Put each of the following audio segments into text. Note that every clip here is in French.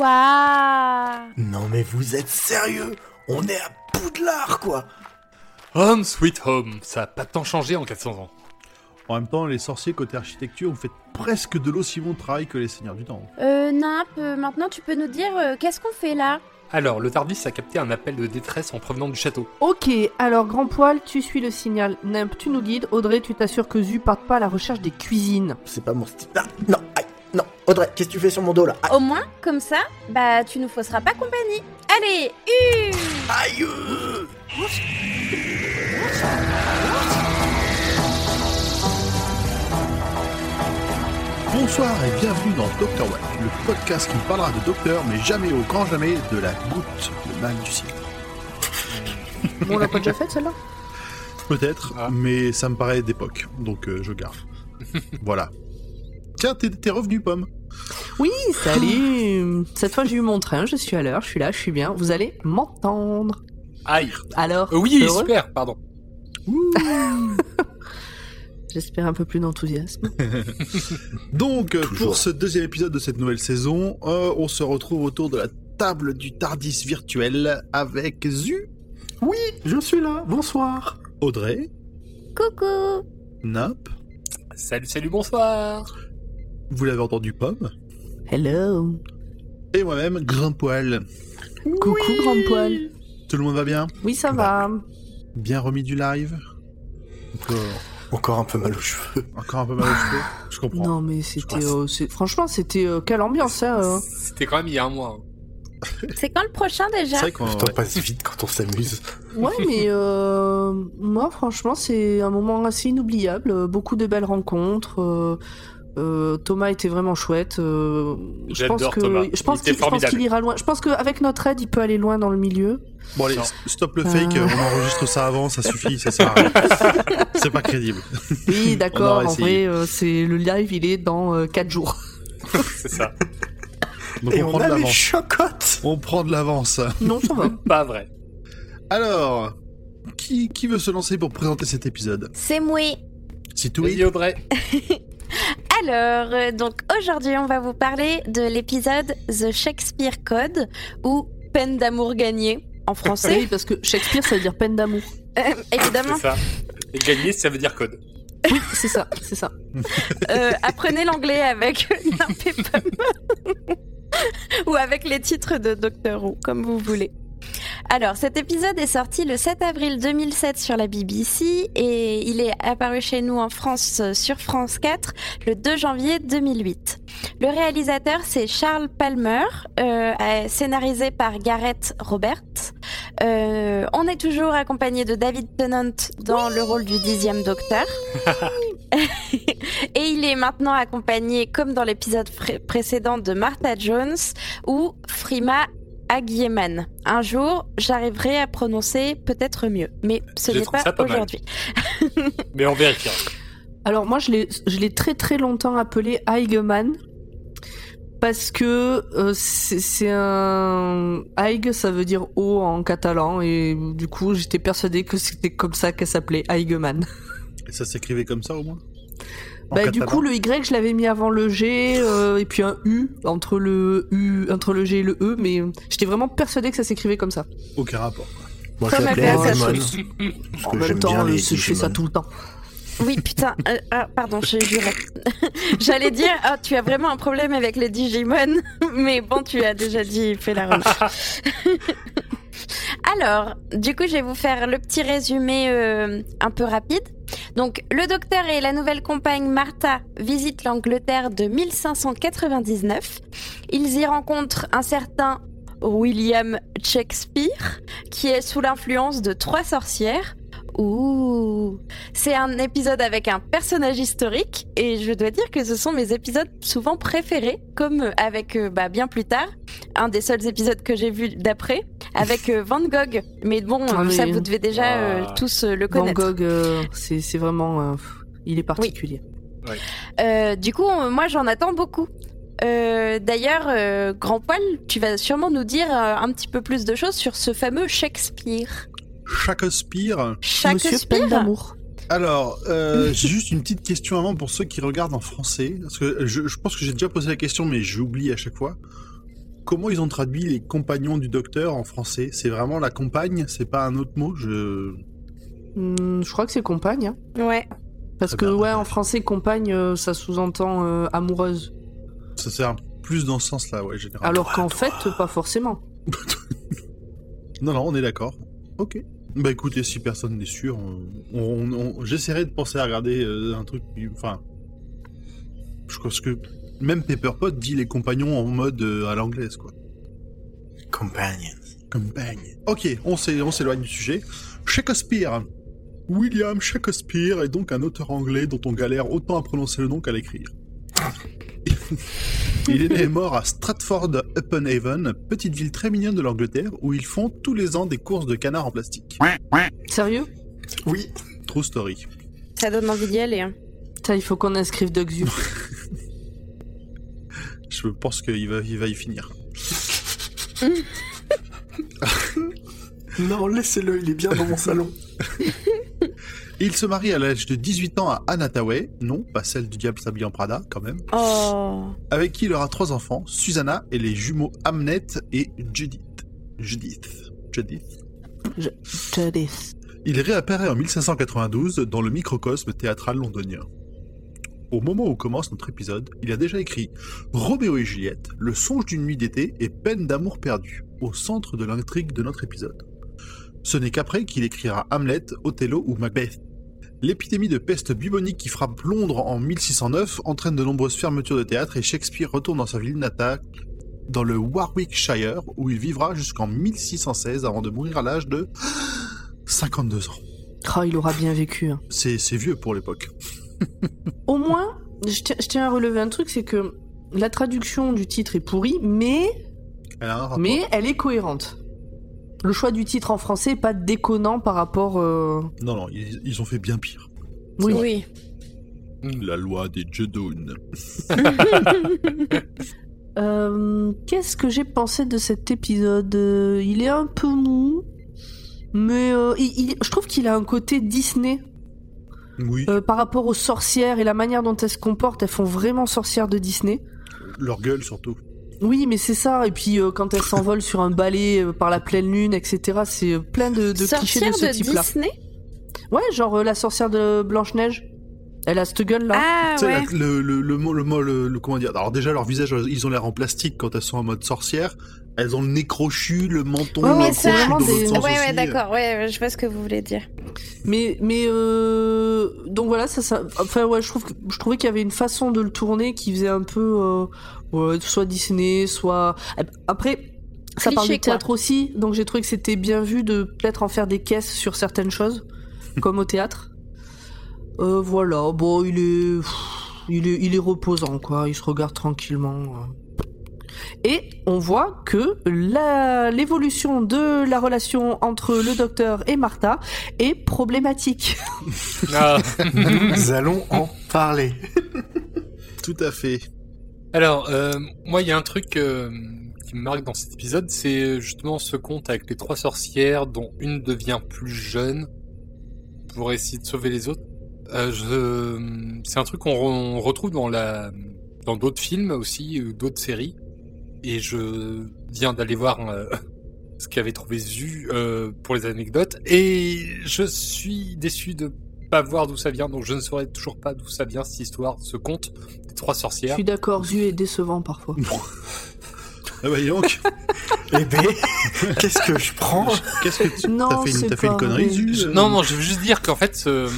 Waouh Non mais vous êtes sérieux? On est à Poudlard quoi Home sweet home, ça a pas tant changé en 400 ans. En même temps, les sorciers côté architecture, vous faites presque de l'aussi bon travail que les seigneurs du temps. Euh, Nimp, euh, maintenant tu peux nous dire euh, qu'est-ce qu'on fait là? Alors, le Tardis a capté un appel de détresse en provenant du château. Ok, alors Grand Poil, tu suis le signal. Nimp, tu nous guides. Audrey, tu t'assures que Zu parte pas à la recherche des cuisines. C'est pas mon style. Ah, non. Audrey, qu'est-ce que tu fais sur mon dos là? Aïe, Au moins, comme ça, bah tu nous fausseras pas compagnie. Allez, une aïe. Bonsoir et bienvenue dans Doctor Watt, le podcast qui parlera de docteur, mais jamais au grand jamais de la goutte, le mal du ciel. Bon, on l'a pas déjà faite celle-là? Peut-être, Ah. mais ça me paraît d'époque, donc euh, je garde. voilà. Tiens, t'es revenu, Pomme? Oui, salut. Cette fois j'ai eu mon train, je suis à l'heure, je suis là, je suis bien. Vous allez m'entendre. Aïe. Alors Euh, Oui, super, pardon. J'espère un peu plus d'enthousiasme. Donc, euh, Toujours. pour ce deuxième épisode de cette nouvelle saison, euh, on se retrouve autour de la table du Tardis virtuel avec Zu, Oui, je suis là, bonsoir. Audrey, Coucou. Nap, Salut, salut, bonsoir vous l'avez entendu, Pomme, Hello et moi-même, Grand Poil. Coucou Grand Poil Tout le monde va bien Oui, ça va. Bien remis du live Encore, Encore un peu mal aux cheveux. encore un peu mal aux cheveux Je comprends. Non mais c'était... euh, franchement, c'était... euh, quelle ambiance, hein euh. C'était quand même il y a un mois. hein. C'est quand le prochain déjà C'est vrai qu'on... Ouais. passe vite quand on s'amuse. Ouais, mais euh, moi, franchement, c'est un moment assez inoubliable. Beaucoup de belles rencontres. euh, euh, Thomas était vraiment chouette. euh, je pense que Thomas. je pense Il qu'il ira loin. Je pense qu'avec notre aide, il peut aller loin dans le milieu. Bon allez, Non. stop le Euh. fake, on enregistre ça avant, ça suffit, ça sert. C'est pas crédible. Oui, d'accord. En vrai, euh, c'est le live, il est dans 4 jours. C'est ça. Donc Et on, on, prend de a les chocottes On prend de l'avance. Non, ça va. Pas vrai. Alors, qui, qui veut se lancer pour présenter cet épisode? C'est moi C'est tout Vas-y, Audrey. Alors, euh, donc aujourd'hui, on va vous parler de l'épisode The Shakespeare Code ou Peine d'amour gagnée en français, oui, parce que Shakespeare, ça veut dire peine d'amour. Euh, évidemment. C'est ça. Et gagner, ça veut dire code. C'est ça, c'est ça. Euh, apprenez l'anglais avec Nimp et Pomme. ou avec les titres de Doctor Who, comme vous voulez. Alors, cet épisode est sorti le 7 avril 2007 sur la BBC et il est apparu chez nous en France euh, sur France 4 le 2 janvier 2008. Le réalisateur, c'est Charles Palmer, euh, scénarisé par Gareth Roberts. Euh, on est toujours accompagné de David Tennant dans le rôle du dixième Docteur. Et il est maintenant accompagné, comme dans l'épisode précédent, de Martha Jones ou Frima Agyeman. Un jour, j'arriverai à prononcer peut-être mieux, mais ce n'est pas aujourd'hui. Mais on vérifiera. Alors moi, je l'ai, je l'ai très très longtemps appelé Eigeman parce que euh, c'est, un Eig, ça veut dire eau en catalan et du coup, j'étais persuadée que c'était comme ça qu'elle s'appelait Eigeman. Et ça s'écrivait comme ça au moins? Bah, du coup, le Y, je l'avais mis avant le G euh, et puis un U entre le U, entre le G et le E, mais euh, j'étais vraiment persuadée que ça s'écrivait comme ça. Aucun rapport. Moi, je Comme l'appelais En même temps, je fais ça tout le temps. Oui, putain. euh, ah, pardon, j'ai juré. J'allais dire, ah, tu as vraiment un problème avec les Digimon, mais bon, tu as déjà dit, fais la remarque. Alors, du coup, je vais vous faire le petit résumé euh, un peu rapide. Donc, le docteur et la nouvelle compagne Martha visitent l'Angleterre de 1599. Ils y rencontrent un certain William Shakespeare, qui est sous l'influence de trois sorcières. Ouh C'est un épisode avec un personnage historique, et je dois dire que ce sont mes épisodes souvent préférés, comme avec, euh, bah, bien plus tard, un des seuls épisodes que j'ai vu d'après, avec euh, Van Gogh. Mais bon, Ah, ça vous devez déjà euh, Ah. tous euh, le Van connaître. Gogh, euh, c'est, vraiment, euh, il est particulier. Euh, du coup, moi j'en attends beaucoup. Euh, D'ailleurs, euh, Grand Poil, tu vas sûrement nous dire euh, un petit peu plus de choses sur ce fameux Shakespeare. Shakespeare. Monsieur Shakespeare peine d'amour. Alors, euh, j'ai juste une petite question avant pour ceux qui regardent en français. Parce que je, je pense que j'ai déjà posé la question, mais j'oublie à chaque fois. Comment ils ont traduit les compagnons du docteur en français? C'est vraiment la compagne? C'est pas un autre mot? Je. Hmm, je crois que c'est compagne. hein. Ouais. Parce que, bien. ouais, en français, compagne, euh, ça sous-entend euh, amoureuse. Ça sert plus dans ce sens-là, ouais, généralement. Alors qu'en fait, pas forcément. Non, non, on est d'accord. Ok. Bah écoutez, si personne n'est sûr, on, on- on- j'essaierai de penser à regarder euh, un truc. qui- Enfin. Je pense que même Pepperpot dit les compagnons en mode euh, à l'anglaise, quoi. Companions. Compagne. Ok, on s'é- on s'éloigne du sujet. Shakespeare. William Shakespeare est donc un auteur anglais dont on galère autant à prononcer le nom qu'à l'écrire. Il est né et mort à Stratford-upon-Avon, petite ville très mignonne de l'Angleterre, où ils font tous les ans des courses de canards en plastique. Sérieux? Oui. True story. Ça donne envie d'y aller. hein. Ça, il faut qu'on inscrive Doug Zu. Je pense qu'il va, il va y finir. Non, laissez-le, il est bien dans mon salon. Il se marie à l'âge de 18 ans à Anna Hathaway, non, pas celle du diable s'habille en Prada, quand même, Oh. avec qui il aura trois enfants, Susanna et les jumeaux Hamnet et Judith. Judith. Judith. Jadis. Il réapparaît en 1592 dans le microcosme théâtral londonien. Au moment où commence notre épisode, il a déjà écrit Roméo et Juliette, Le songe d'une nuit d'été et Peine d'amour perdu, au centre de l'intrigue de notre épisode. Ce n'est qu'après qu'il écrira Hamlet, Othello ou Macbeth. L'épidémie de peste bubonique qui frappe Londres en 1609 entraîne de nombreuses fermetures de théâtre et Shakespeare retourne dans sa ville natale, dans le Warwickshire, où il vivra jusqu'en 1616 avant de mourir à l'âge de 52 ans. Oh, il aura bien vécu. hein. C'est c'est vieux pour l'époque. Au moins, je tiens, je tiens à relever un truc, c'est que la traduction du titre est pourrie, mais, mais elle est cohérente. Le choix du titre en français est pas déconnant par rapport. euh, Non, non, ils, ils ont fait bien pire. Oui. Oui. La loi des Jedounes. Euh, Qu'est-ce que j'ai pensé de cet épisode? Il est un peu mou, mais euh, il- il- je trouve qu'il a un côté Disney Oui, Euh, par rapport aux sorcières et la manière dont elles se comportent. Elles font vraiment sorcières de Disney. leur gueule surtout. Oui, mais c'est ça. Et puis euh, quand elles s'envolent sur un balai euh, par la pleine lune, etc. C'est plein de, de clichés de ce de type-là. Disney? Ouais, genre euh, la sorcière de Blanche Neige. Elle a cette gueule là. Ah Tu sais, ouais. la- le, le, le, mot- le, mot- le- le- comment dire? Alors déjà, leur visage, ils ont l'air en plastique quand elles sont en mode sorcière. Elles ont le nez crochu, le menton Ouais, ouais, crochu c'est vraiment dans des- sens Ouais, ouais, aussi. d'accord. Ouais, je vois ce que vous voulez dire. Mais mais euh, donc voilà, ça, ça enfin ouais, je trouve que, je trouvais qu'il y avait une façon de le tourner qui faisait un peu euh, ouais, soit Disney, soit après ça parle du théâtre aussi, donc j'ai trouvé que c'était bien vu de peut-être en faire des caisses sur certaines choses comme au théâtre. Euh, voilà, bon, il est il est il est reposant quoi, il se regarde tranquillement. euh. Et on voit que la- l'évolution de la relation entre le docteur et Martha est problématique. Ah. Nous allons en parler. Tout à fait. Alors, euh, moi, il y a un truc euh, qui me marque dans cet épisode, c'est justement ce conte avec les trois sorcières, dont une devient plus jeune pour essayer de sauver les autres. Euh, je... C'est un truc qu'on re- on retrouve dans la dans d'autres films aussi, d'autres séries. Et je viens d'aller voir euh, ce qu'avait trouvé Zu euh, pour les anecdotes, et je suis déçu de pas voir d'où ça vient, donc je ne saurais toujours pas d'où ça vient cette histoire, ce conte des trois Je sorcières. suis d'accord, Zu est décevant parfois. Ah bah dis donc, Eh ben, qu'est-ce que je prends? Qu'est-ce que tu Non, t'as fait, une, fait connerie, Je- non, non, je veux juste dire qu'en fait, ce,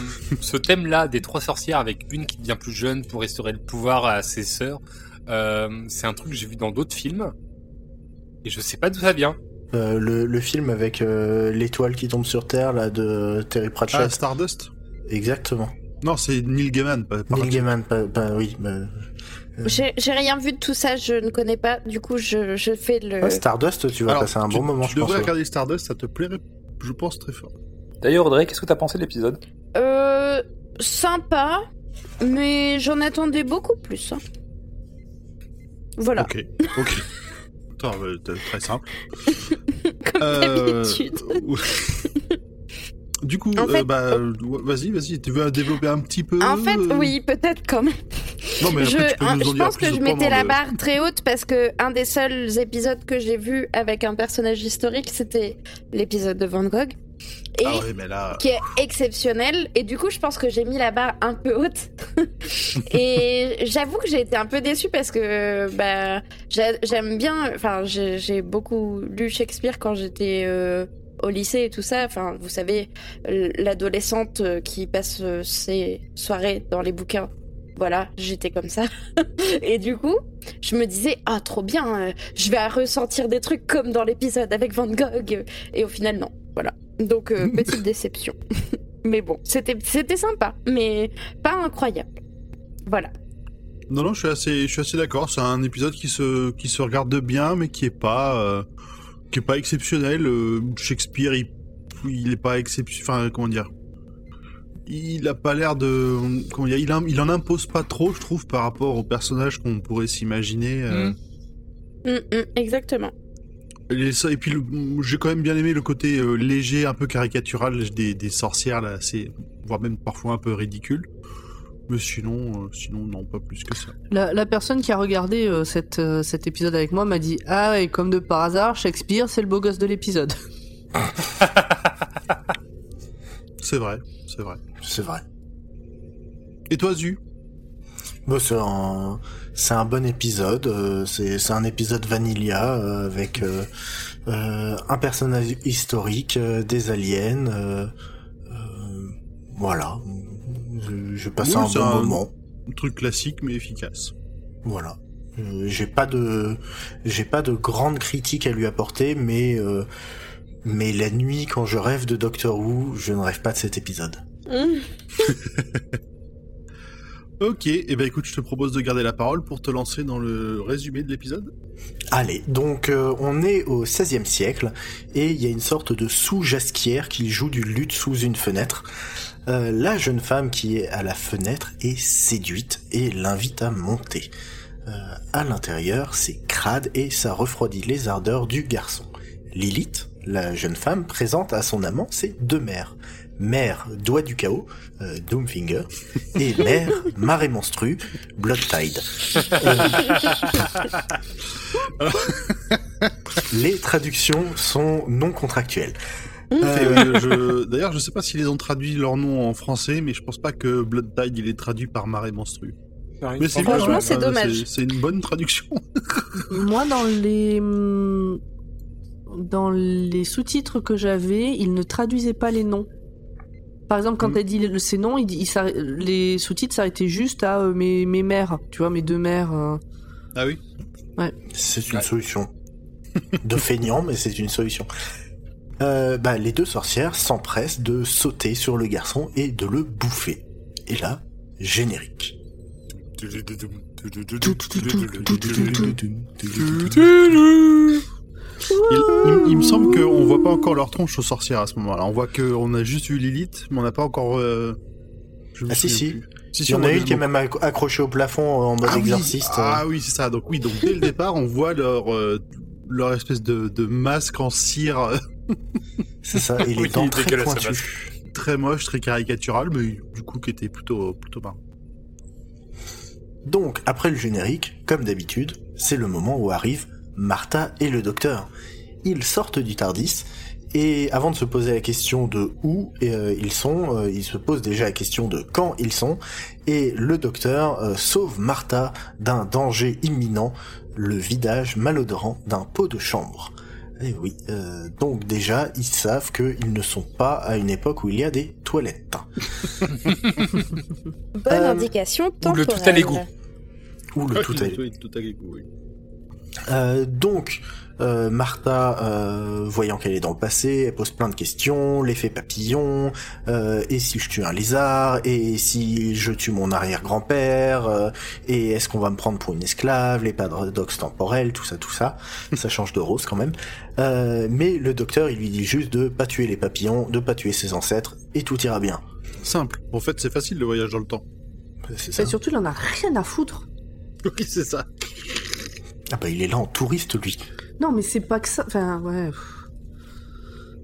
ce thème-là des trois sorcières avec une qui devient plus jeune pour restaurer le pouvoir à ses sœurs, euh, c'est un truc que j'ai vu dans d'autres films. Et je sais pas d'où ça vient. Euh, le, le film avec euh, l'étoile qui tombe sur Terre, là, de Terry Pratchett. Ah, Stardust? Exactement. Non, c'est Neil Gaiman. Pas, Neil Gaiman, pas, pas- oui. bah, J'ai rien vu de tout ça, je ne connais pas. Du coup, je, je fais le. ouais, Stardust, tu vas Alors, passer un tu- bon moment, Tu je pense. devrais ouais. regarder Stardust, ça te plairait, je pense, très fort. D'ailleurs, Audrey, qu'est-ce que t'as pensé de l'épisode? Euh, sympa, mais j'en attendais beaucoup plus. hein. Voilà, Ok, ok. Attends, euh, très simple. comme Euh, d'habitude. Du coup, En euh, bah, euh, vas-y, vas-y, tu veux développer un petit peu En fait, euh, oui, peut-être quand même. Non, mais Je, après, tu peux nous en je dire pense que je mettais la le- barre très haute parce que un des seuls épisodes que j'ai vu avec un personnage historique, c'était l'épisode de Van Gogh. Et Ah ouais, mais là. qui est exceptionnel. Et du coup, je pense que j'ai mis la barre un peu haute. et j'avoue que j'ai été un peu déçue parce que bah, j'a- j'aime bien. Enfin, j'ai j'ai beaucoup lu Shakespeare quand j'étais euh, au lycée et tout ça. Enfin, vous savez, l'adolescente euh, qui passe euh, ses soirées dans les bouquins. Voilà, j'étais comme ça. et du coup, je me disais, ah, trop bien, euh, je vais ressentir des trucs comme dans l'épisode avec Van Gogh. Et au final, non. Voilà. Donc, euh, petite déception. mais bon, c'était c'était sympa, mais pas incroyable. Voilà. Non, non, je suis assez, je suis assez d'accord. C'est un épisode qui se, qui se regarde bien, mais qui est pas, euh, qui est pas exceptionnel. Euh, Shakespeare, il, il est pas exceptionnel. Enfin, comment dire Il a pas l'air de, comment dire il, en- il en impose pas trop, je trouve, par rapport au personnage qu'on pourrait s'imaginer. euh. Mm. Mm, mm, exactement. Et, ça- et puis, j'ai quand même bien aimé le côté euh, léger, un peu caricatural des, des sorcières là, voire même parfois un peu ridicule. Mais sinon, euh, sinon non, pas plus que ça. La, la personne qui a regardé euh, cette, euh, cet épisode avec moi m'a dit Ah ouais, comme de par hasard, Shakespeare, c'est le beau gosse de l'épisode. C'est vrai, c'est vrai. C'est vrai. Et toi, Zu? Bon, c'est un, c'est un bon épisode. euh, c'est, c'est un épisode Vanilla euh, avec euh, euh, un personnage historique, euh, des aliens. euh, euh, voilà. Je, je passe Oui, un bon un- moment. Un truc classique mais efficace. Voilà. Euh, j'ai pas de, j'ai pas de grandes critiques à lui apporter, mais euh, mais la nuit quand je rêve de Doctor Who, je ne rêve pas de cet épisode. Mm. Ok, et eh ben écoute, je te propose de garder la parole pour te lancer dans le résumé de l'épisode. Allez, donc euh, on est au XVIe siècle et il y a une sorte de sous-jasquière qui joue du luth sous une fenêtre. Euh, la jeune femme qui est à la fenêtre est séduite et l'invite à monter. Euh, à l'intérieur, c'est crade et ça refroidit les ardeurs du garçon. Lilith, la jeune femme, présente à son amant ses deux mères. Mère Doigt du Chaos, euh, Doomfinger, et mère Marée Monstrue, Blood Tide. Les traductions sont non contractuelles. Euh, je- D'ailleurs, je sais pas s'ils ont traduit leur nom en français, mais je pense pas que Blood Tide il est traduit par marée monstrue. Mais c'est bien, Franchement, ouais, c'est euh, dommage. C'est une bonne traduction. Moi, dans les dans les sous-titres que j'avais, ils ne traduisaient pas les noms. Par exemple, quand Mm. elle dit ces noms, il il les sous-titres s'arrêtaient juste à euh, mes, mes mères, tu vois, mes deux mères. euh. Ah oui. C'est une Ouais. solution. De feignant, mais c'est une solution. Euh, bah, les deux sorcières s'empressent de sauter sur le garçon et de le bouffer. Et là, générique. Il, il- il me semble qu'on voit pas encore leur tronche aux sorcières à ce moment-là. On voit qu'on a juste vu Lilith, mais on n'a pas encore. euh, Ah si si. plus. Si, Il si, y en on a une qui est même acc- accrochée au plafond en mode ah, oui. exorciste. Ah oui, c'est ça. Donc oui, donc dès le départ, on voit leur euh, leur espèce de, de masque en cire euh, C'est ça, et les dents il est très pointues. très moche, très caricatural, mais du coup qui était plutôt plutôt marrant. Donc, après le générique, comme d'habitude, c'est le moment où arrivent Martha et le docteur. Ils sortent du Tardis, et avant de se poser la question de où euh, ils sont, euh, ils se posent déjà la question de quand ils sont, et le docteur euh, sauve Martha d'un danger imminent, le vidage malodorant d'un pot de chambre. Et oui, euh, donc déjà, ils savent qu'ils ne sont pas à une époque où il y a des toilettes. Bonne Euh, indication ou le temporelle. tout à l'égout. Ou le tout à tout, tout à l'égout, oui. Euh, donc, euh, Martha, euh, voyant qu'elle est dans le passé, elle pose plein de questions, l'effet papillon, euh, et si je tue un lézard, et si je tue mon arrière-grand-père, euh, et est-ce qu'on va me prendre pour une esclave, les paradoxes temporels, tout ça, tout ça. ça change de rose quand même. Euh, mais le docteur, il lui dit juste de pas tuer les papillons, de pas tuer ses ancêtres, et tout ira bien. Simple. En fait, c'est facile le voyage dans le temps. C'est ça. Et surtout, il en a rien à foutre. Oui, c'est ça. Ah bah il est là en touriste lui. Non, mais c'est pas que ça. Enfin, ouais.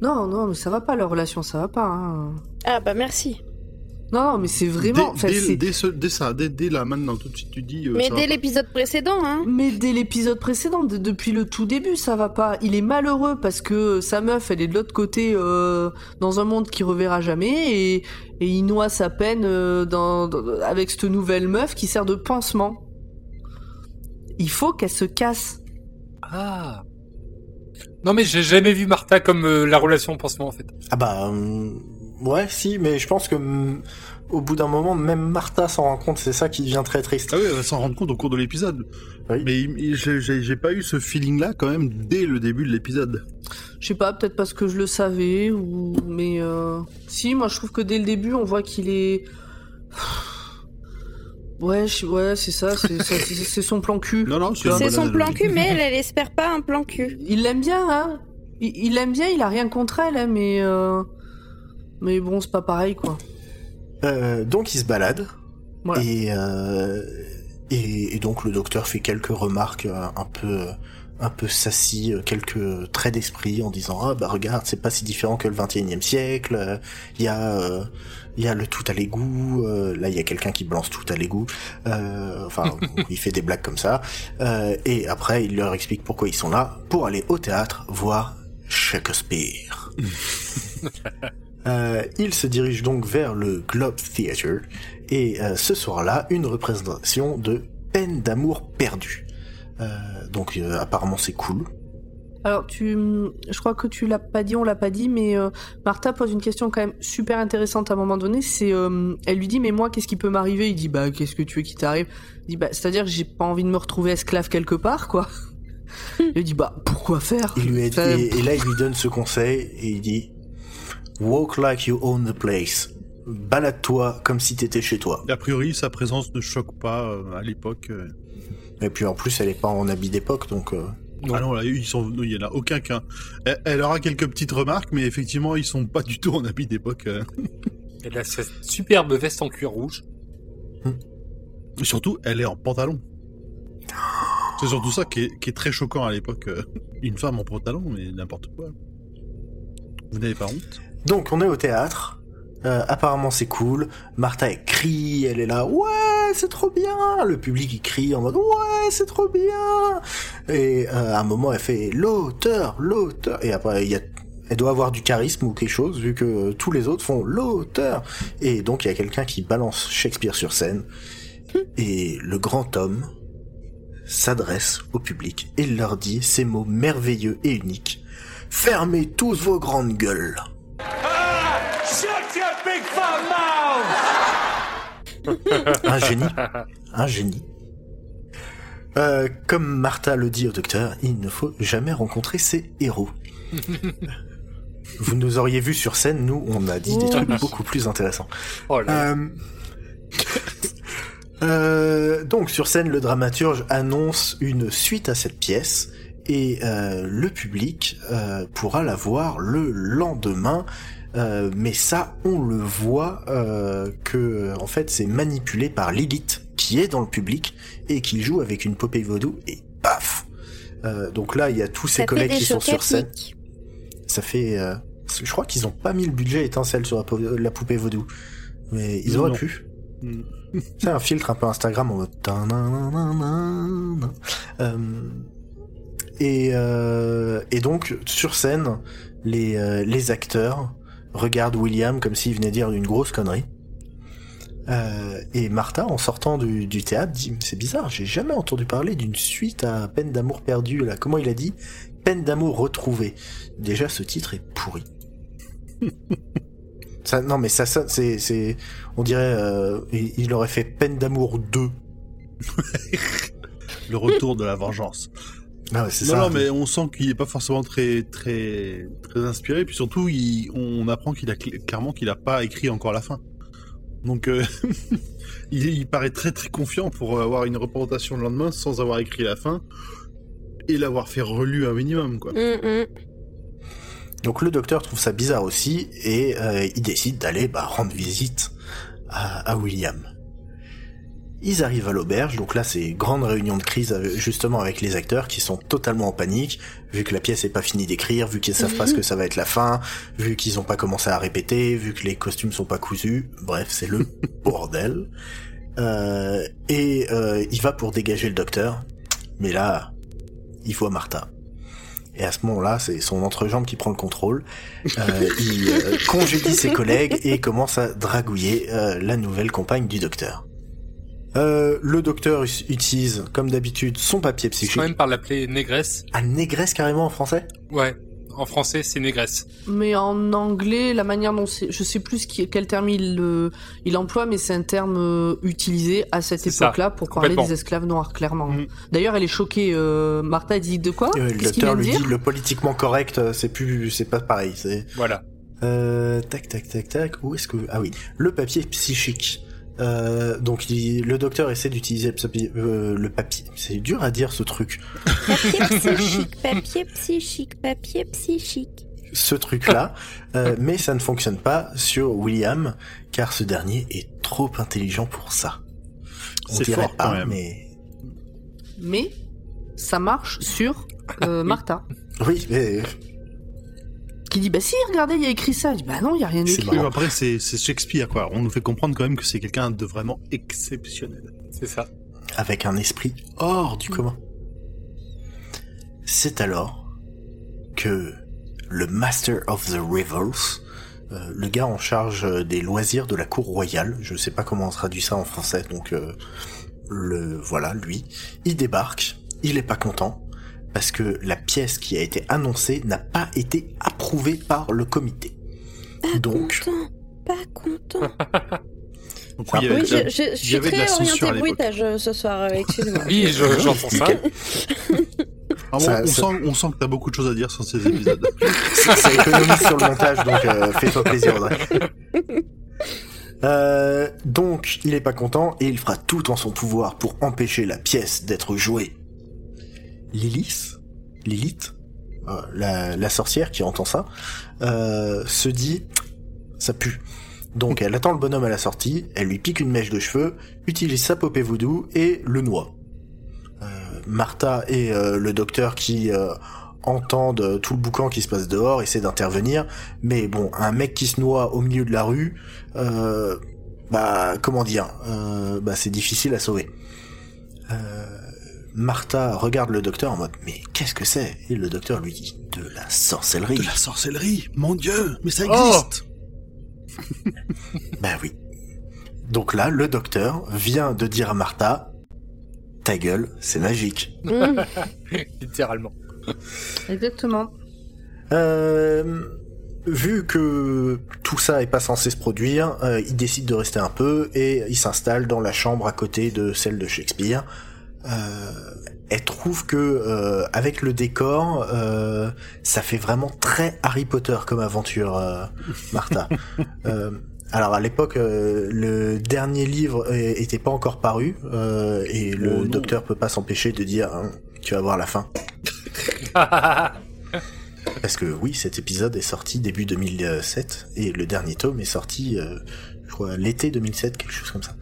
Non, non, mais ça va pas leur relation, ça va pas. hein. Ah bah merci. Non, non, mais c'est vraiment. Dès, enfin, dès- dès ce- dès ça, dès, dès là, maintenant, tout de suite, tu dis. euh, Mais dès pas. l'épisode précédent, hein. Mais dès l'épisode précédent, de- depuis le tout début, ça va pas. Il est malheureux parce que sa meuf, elle est de l'autre côté, euh, dans un monde qu'il reverra jamais, et, et il noie sa peine euh, dans, dans- avec cette nouvelle meuf qui sert de pansement. Il faut qu'elle se casse. Ah. Non, mais j'ai jamais vu Martha comme euh, la relation pansement, en fait. Ah bah hum, ouais si, mais je pense que hum, au bout d'un moment, même Martha s'en rend compte. C'est ça qui devient très triste. Ah oui, elle va s'en rendre compte au cours de l'épisode. Oui. Mais il- il- j'ai j'ai- j'ai pas eu ce feeling-là quand même dès le début de l'épisode. Je sais pas, peut-être parce que je le savais, ou mais euh... si, moi je trouve que dès le début, on voit qu'il est. Ouais, je- ouais, c'est ça, c'est c'est- c'est- c'est son plan cul. Non, non, C'est son plan cul, mais elle, elle espère pas un plan cul. Il l'aime bien, hein il, il l'aime bien, il a rien contre elle, hein, mais euh... mais bon, c'est pas pareil, quoi. Euh, donc il se balade Voilà. et, euh, et et donc le docteur fait quelques remarques un peu un peu sassy, euh, quelques traits d'esprit en disant ah bah regarde c'est pas si différent que le 21e siècle. euh, Il y a euh, il y a le tout à l'égout. euh, là il y a quelqu'un qui balance tout à l'égout. Euh, enfin il fait des blagues comme ça. Euh, et après il leur explique pourquoi ils sont là pour aller au théâtre voir Shakespeare. Euh, il se dirige donc vers le Globe Theatre et euh, ce soir-là, une représentation de Peine d'amour perdue. Euh, donc euh, apparemment c'est cool. Alors, tu, je crois que tu l'as pas dit, on l'a pas dit, mais euh, Martha pose une question quand même super intéressante à un moment donné. C'est, euh, elle lui dit, mais moi, qu'est-ce qui peut m'arriver? Il dit, bah, qu'est-ce que tu veux qui t'arrive? Il dit, bah, c'est-à-dire que j'ai pas envie de me retrouver esclave quelque part, quoi. Il dit, bah, pourquoi faire? Il lui a- Enfin, et, et là il lui donne ce conseil et il dit Walk like you own the place. Balade-toi comme si t'étais chez toi. A priori, sa présence ne choque pas euh, à l'époque. Et puis en plus elle est pas en habit d'époque donc euh, Non. Ah non, là, ils sont, il y en a aucun qu'un. Elle, elle aura quelques petites remarques, mais effectivement, ils sont pas du tout en habit d'époque. euh. Elle a cette superbe veste en cuir rouge. Et surtout, elle est en pantalon. C'est surtout ça qui est, qui est très choquant à l'époque. euh. Une femme en pantalon, mais n'importe quoi. Vous n'avez pas honte? Donc on est au théâtre. Euh, apparemment c'est cool. Martha elle crie, elle est là, ouais c'est trop bien. Le public il crie en mode ouais c'est trop bien. Et euh, à un moment elle fait l'auteur, l'auteur. Et après il y a, elle doit avoir du charisme ou quelque chose vu que tous les autres font l'auteur. Et donc il y a quelqu'un qui balance Shakespeare sur scène. Et le grand homme s'adresse au public et leur dit ces mots merveilleux et uniques. Fermez tous vos grandes gueules. Un génie. Un génie. Euh, comme Martha le dit au docteur, il ne faut jamais rencontrer ses héros. Vous nous auriez vu sur scène, nous, on a dit des Oh. trucs beaucoup plus intéressants. Oh là. Euh, euh, donc sur scène, le dramaturge annonce une suite à cette pièce et euh, le public pourra la voir le lendemain. Euh, mais ça, on le voit euh, que en fait c'est manipulé par Lilith qui est dans le public et qui joue avec une poupée vaudou et paf. Euh, donc là, il y a tous ses Ça collègues qui sont sur scène. Ça fait. euh, je crois qu'ils ont pas mis le budget étincelle sur la, po- la poupée vaudou. Mais ils auraient Non. pu. Hmm. C'est un filtre un peu Instagram en mode. Euh, et, euh, et donc, sur scène, les, euh, les acteurs regardent William comme s'il venait dire une grosse connerie. Euh, et Martha, en sortant du, théâtre, dit C'est bizarre, j'ai jamais entendu parler d'une suite à Peine d'amour perdue. Là, comment il a dit? Peine d'amour retrouvée. Déjà, ce titre est pourri. ça, non, mais ça, ça c'est, c'est, on dirait, euh, il, il aurait fait Peine d'amour 2. Le retour de la vengeance. Ah ouais, c'est Non, ça. non, mais on sent qu'il est pas forcément très, très, très inspiré. Puis surtout, il- on apprend qu'il a cl- clairement qu'il a pas écrit encore la fin. Donc, euh, il, il paraît très très confiant pour avoir une représentation le lendemain sans avoir écrit la fin et l'avoir fait relu un minimum, quoi. Hum, hum. Donc le docteur trouve ça bizarre aussi et euh, il décide d'aller bah, rendre visite à, à William. Ils arrivent à l'auberge, donc là c'est grande réunion de crise justement avec les acteurs qui sont totalement en panique, vu que la pièce est pas finie d'écrire, vu qu'ils savent pas ce que ça va être la fin, vu qu'ils ont pas commencé à répéter, vu que les costumes sont pas cousus, bref c'est le bordel. Euh, et euh, il va pour dégager le docteur, mais là il voit Martha. Et à ce moment-là, c'est son entrejambe qui prend le contrôle. Euh, il euh, congédie ses collègues et commence à dragouiller euh, la nouvelle compagne du docteur. Euh, le docteur utilise, comme d'habitude, son papier psychique. quand même par l'appeler négresse. Ah, négresse carrément en français? Ouais. En français, c'est négresse. Mais en anglais, la manière dont c'est, je sais plus quel terme il, euh, il emploie, mais c'est un terme euh, utilisé à cette ça, époque-là pour parler des esclaves noirs, clairement. Mhm. D'ailleurs, elle est choquée. Euh, Martha dit de quoi? Euh, Le docteur lui dit le politiquement correct, c'est plus, c'est pas pareil. C'est Voilà. euh, tac tac tac tac. Où est-ce que ah oui, le papier psychique. Euh, donc il- le docteur essaie d'utiliser le, papier- euh, le papier. C'est dur à dire ce truc. Papier psychique, papier psychique, papier psychique. ce truc-là, euh, mais ça ne fonctionne pas sur William, car ce dernier est trop intelligent pour ça. On dirait fort, pas, quand même. mais Mais ça marche sur euh, Martha, oui, mais qui dit bah si, regardez, il y a écrit ça. Bah non, il y a rien écrit. Marrant. après, c'est c'est Shakespeare, quoi. On nous fait comprendre quand même que c'est quelqu'un de vraiment exceptionnel. C'est ça. avec un esprit hors du commun. C'est alors que le Master of the Rivers, euh, le gars en charge des loisirs de la cour royale, je sais pas comment on traduit ça en français, donc euh, le voilà, lui, il débarque, il est pas content parce que la pièce qui a été annoncée n'a pas été approuvée par le comité. Pas Donc, content, pas content. Donc, oui, il y avait Oui, je, je- je suis très l'époque. bruitage euh, ce soir, euh, excusez-moi. Oui, je- j'entends ça. Ah, on, Ça- on ça- Sent, on sent que t'as beaucoup de choses à dire sur ces épisodes. ça ça économise sur le montage, donc euh, fais-toi plaisir. Euh, donc, il est pas content et il fera tout en son pouvoir pour empêcher la pièce d'être jouée. Lilith, Lilith, euh, la, sorcière qui entend ça, euh, se dit ça pue. Donc elle attend le bonhomme à la sortie, elle lui pique une mèche de cheveux, utilise sa popée voodoo et le noie. Euh, Martha et le docteur qui entendent tout le boucan qui se passe dehors, essaient d'intervenir, mais bon, un mec qui se noie au milieu de la rue, bah comment dire, bah c'est difficile à sauver. Martha regarde le docteur en mode mais qu'est-ce que c'est? Et le docteur lui dit de la sorcellerie. de la sorcellerie, mon dieu, mais ça Oh existe. Ben oui. Donc là, le docteur vient de dire à Martha ta gueule, c'est magique. Mmh. Littéralement. Exactement. Euh, vu que tout ça est pas censé se produire, euh, il décide de rester un peu et il s'installe dans la chambre à côté de celle de Shakespeare. Euh, elle trouve que euh, avec le décor, euh, ça fait vraiment très Harry Potter comme aventure, Martha. Alors à l'époque, euh, le dernier livre était pas encore paru euh, et le Oh docteur peut pas s'empêcher de dire hein, tu vas voir la fin. Parce que oui, cet épisode est sorti début 2007 et le dernier tome est sorti, euh, je crois, l'été 2007, quelque chose comme ça.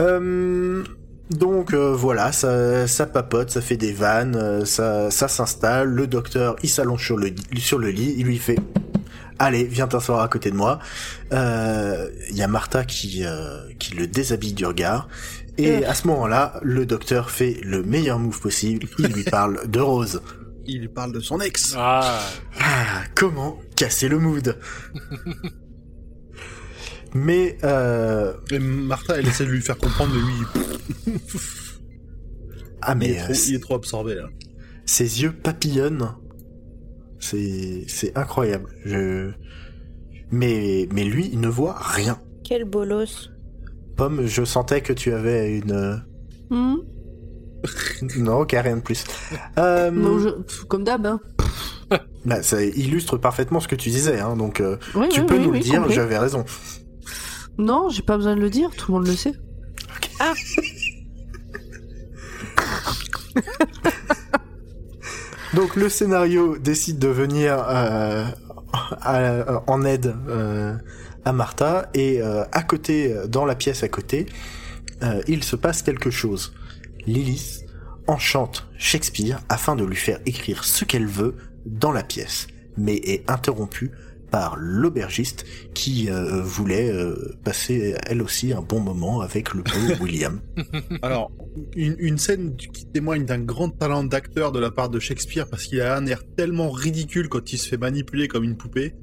Euh, donc euh, voilà, ça, ça papote, ça fait des vannes, euh, ça, ça s'installe. Le docteur, il s'allonge sur le, sur le lit, il lui fait Allez, viens t'asseoir à côté de moi. Euh, Il y a Martha qui, euh, qui le déshabille du regard. Et à ce moment-là, le docteur fait le meilleur move possible. Il lui parle de Rose. Il lui parle de son ex. Ah, Ah, comment casser le mood? Mais euh, Et Martha, elle essaie de lui faire comprendre, mais lui, ah il, mais est trop, euh, il est trop absorbé là. ses yeux papillonnent. C'est c'est incroyable. Je mais mais lui, il ne voit rien. Quel bolos. Pomme, je sentais que tu avais une Hmm. non, ok, rien de plus. Euh, Non, je- pff, Comme d'hab. Hein. bah, ça illustre parfaitement ce que tu disais, hein, donc euh, Oui, tu oui, peux oui, nous oui, le dire. J'avais raison. Non, j'ai pas besoin de le dire, tout le monde le sait. Donc le scénario décide de venir euh, à- en aide euh, à Martha et euh, à côté, dans la pièce à côté, euh, il se passe quelque chose. Lilith enchante Shakespeare afin de lui faire écrire ce qu'elle veut dans la pièce, mais est interrompue par l'aubergiste qui euh, voulait euh, passer elle aussi un bon moment avec le beau William. Alors, une, une scène qui témoigne d'un grand talent d'acteur de la part de Shakespeare parce qu'il a un air tellement ridicule quand il se fait manipuler comme une poupée,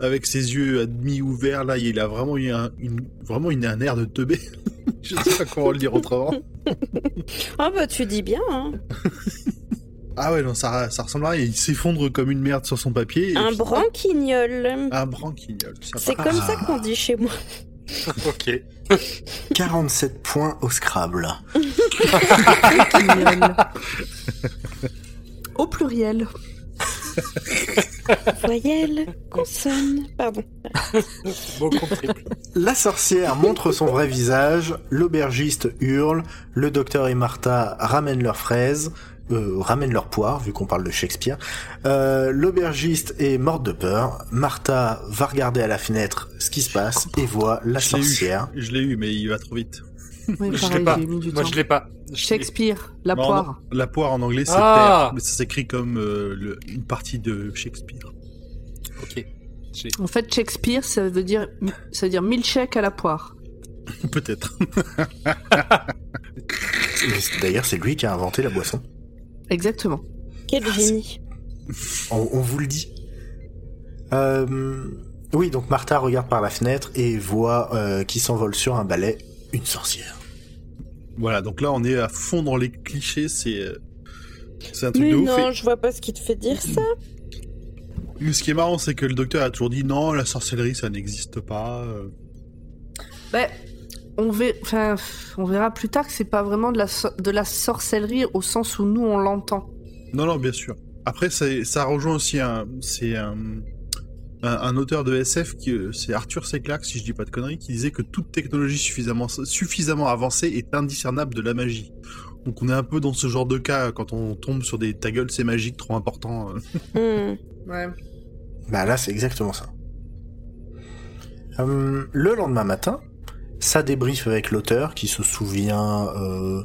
avec ses yeux à demi ouverts. Là, il a vraiment eu un, une, vraiment une, un air de teubé. Je sais pas comment le dire autrement. Ah bah tu dis bien, hein. Ah ouais, non, ça, ça ressemble à rien. Il s'effondre comme une merde sur son papier. et Un puis- branquignol. Un branquignol. C'est comme ça qu'on dit chez moi. ok. 47 points au Scrabble. Au pluriel. Voyelle, consonne, pardon. Bon compris. La sorcière montre son vrai visage, l'aubergiste hurle, le docteur et Martha ramènent leurs fraises, euh, ramènent leurs poires, vu qu'on parle de Shakespeare. Euh, l'aubergiste est morte de peur. Martha va regarder à la fenêtre ce qui se passe et voit la Je l'ai eu. sorcière. Je l'ai eu, mais il va trop vite. Oui, Je pareil, l'ai pas. j'ai mis du Moi temps. je l'ai pas. Shakespeare, la Non, poire. non, la poire en anglais, c'est Ah. terre, mais ça s'écrit comme euh, le- une partie de Shakespeare. Ok. En fait, Shakespeare, ça veut dire, ça veut dire milkshake à la poire. Peut-être. D'ailleurs, c'est lui qui a inventé la boisson. Exactement. Quel génie. On, on vous le dit. Euh, oui, donc Martha regarde par la fenêtre et voit euh, qui s'envole sur un balai une sorcière. Voilà, donc là, on est à fond dans les clichés. C'est euh, c'est un truc Mais de ouf. non, Et- je vois pas ce qui te fait dire ça. Mais ce qui est marrant, c'est que le docteur a toujours dit non, la sorcellerie, ça n'existe pas. euh. On, ver- enfin, on verra plus tard que c'est pas vraiment de la, so- de la sorcellerie au sens où nous on l'entend. Non, non, bien sûr. Après, ça rejoint aussi un, c'est un, un, un auteur de SF qui, euh, c'est Arthur C. Clarke, si je dis pas de conneries, qui disait que toute technologie suffisamment, suffisamment avancée est indiscernable de la magie. Donc on est un peu dans ce genre de cas quand on tombe sur des ta gueule c'est magique trop important. euh. Hmm. Ouais. Bah là, c'est exactement ça. Euh, le lendemain matin, ça débriefe avec l'auteur qui se souvient euh,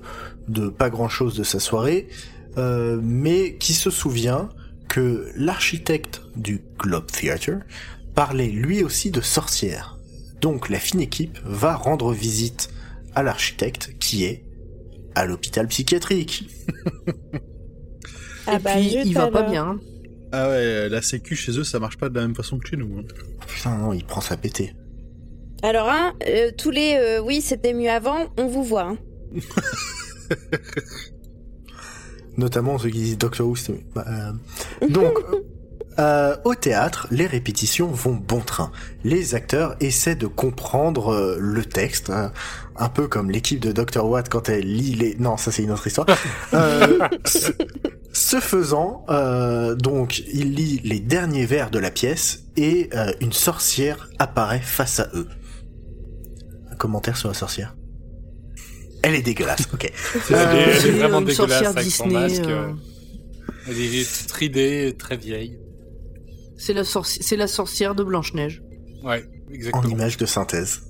de pas grand-chose de sa soirée, euh, mais qui se souvient que l'architecte du Globe Theatre parlait lui aussi de sorcières. Donc la fine équipe va rendre visite à l'architecte qui est à l'hôpital psychiatrique. Ah Et bah, puis, il va pas bien. Ah ouais, la sécu chez eux ça marche pas de la même façon que chez nous. hein. Putain, non, il prend sa pété. Alors, hein, euh, tous les euh, oui, c'était mieux avant, on vous voit. hein. Notamment ceux qui disent Doctor Who, mieux. Bah, euh, Donc, euh, au théâtre, les répétitions vont bon train. Les acteurs essaient de comprendre euh, le texte, hein, un peu comme l'équipe de Dr. Watt quand elle lit les... Non, ça c'est une autre histoire. Euh, ce, ce faisant, euh, donc, il lit les derniers vers de la pièce et euh, une sorcière apparaît face à eux. Commentaire sur la sorcière Elle est dégueulasse, ok. C'est vraiment une dégueulasse sorcière avec son Disney, masque. euh. euh. Elle est très vieille. C'est la, sorci- c'est la sorcière de Blanche-Neige. Ouais, en exactement. image de synthèse,